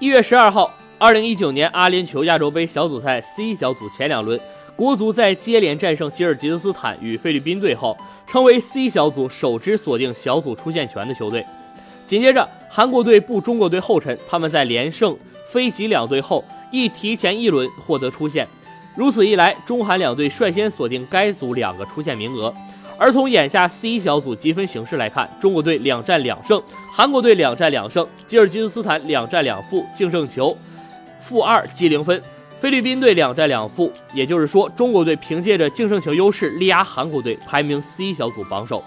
一月十二号，二零一九年阿联酋亚洲杯小组赛 C 小组前两轮，国足在接连战胜吉尔吉斯斯坦与菲律宾队后，成为 C 小组首支锁定小组出线权的球队。紧接着，韩国队步中国队后尘，他们在连胜非吉两队后，亦提前一轮获得出线。如此一来，中韩两队率先锁定该组两个出线名额。而从眼下 C 小组积分形势来看，中国队两战两胜，韩国队两战两胜，吉尔吉斯斯坦两战两负，净胜球负二积零分；菲律宾队两战两负，也就是说，中国队凭借着净胜球优势力压韩国队，排名 C 小组榜首。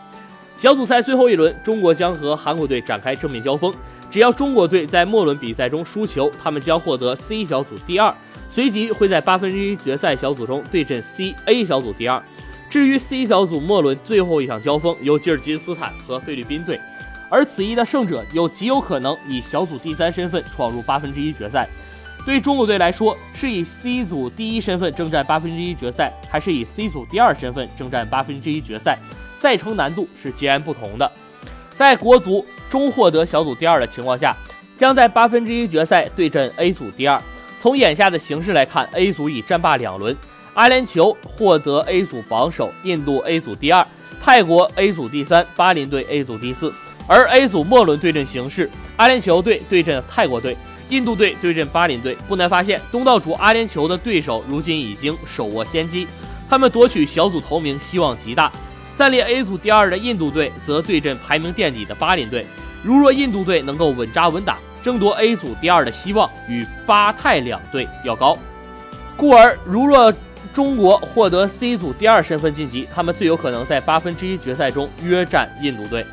小组赛最后一轮，中国将和韩国队展开正面交锋。只要中国队在末轮比赛中输球，他们将获得 C 小组第二，随即会在八分之一决赛小组中对阵 C A 小组第二。至于 C 小组末轮最后一场交锋，由吉尔吉斯斯坦和菲律宾队，而此役的胜者有极有可能以小组第三身份闯入八分之一决赛。对中国队来说，是以 C 组第一身份征战八分之一决赛，还是以 C 组第二身份征战八分之一决赛，赛程难度是截然不同的。在国足终获得小组第二的情况下，将在八分之一决赛对阵 A 组第二。从眼下的形势来看，A 组已战罢两轮。阿联酋获得 A 组榜首，印度 A 组第二，泰国 A 组第三，巴林队 A 组第四。而 A 组末轮对阵形势，阿联酋队对阵泰国队，印度队对阵巴林队。不难发现，东道主阿联酋的对手如今已经手握先机，他们夺取小组头名希望极大。暂列 A 组第二的印度队则对阵排名垫底的巴林队。如若印度队能够稳扎稳打，争夺 A 组第二的希望与巴泰两队要高。故而，如若中国获得 C 组第二身份晋级，他们最有可能在八分之一决赛中约战印度队；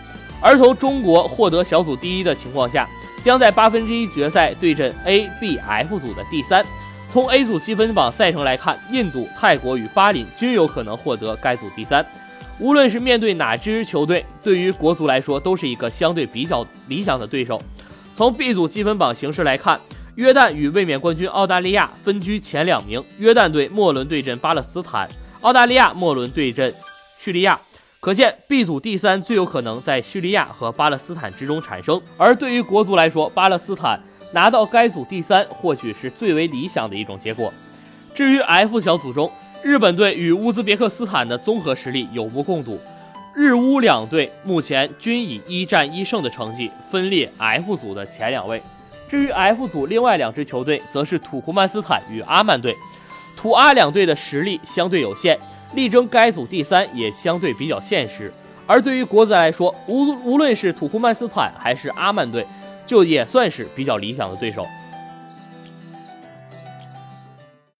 而从中国获得小组第一的情况下，将在八分之一决赛对阵 A、B、F 组的第三。从 A 组积分榜赛程来看，印度、泰国与巴林均有可能获得该组第三。无论是面对哪支球队，对于国足来说都是一个相对比较理想的对手。从 B 组积分榜形势来看。约旦与卫冕冠军澳大利亚分居前两名，约旦队末轮对阵巴勒斯坦，澳大利亚末轮对阵叙利亚。可见 B 组第三最有可能在叙利亚和巴勒斯坦之中产生。而对于国足来说，巴勒斯坦拿到该组第三或许是最为理想的一种结果。至于 F 小组中，日本队与乌兹别克斯坦的综合实力有目共睹，日乌两队目前均以一战一胜的成绩分列 F 组的前两位。至于 F 组另外两支球队，则是土库曼斯坦与阿曼队。土阿两队的实力相对有限，力争该组第三也相对比较现实。而对于国足来说，无无论是土库曼斯坦还是阿曼队，就也算是比较理想的对手。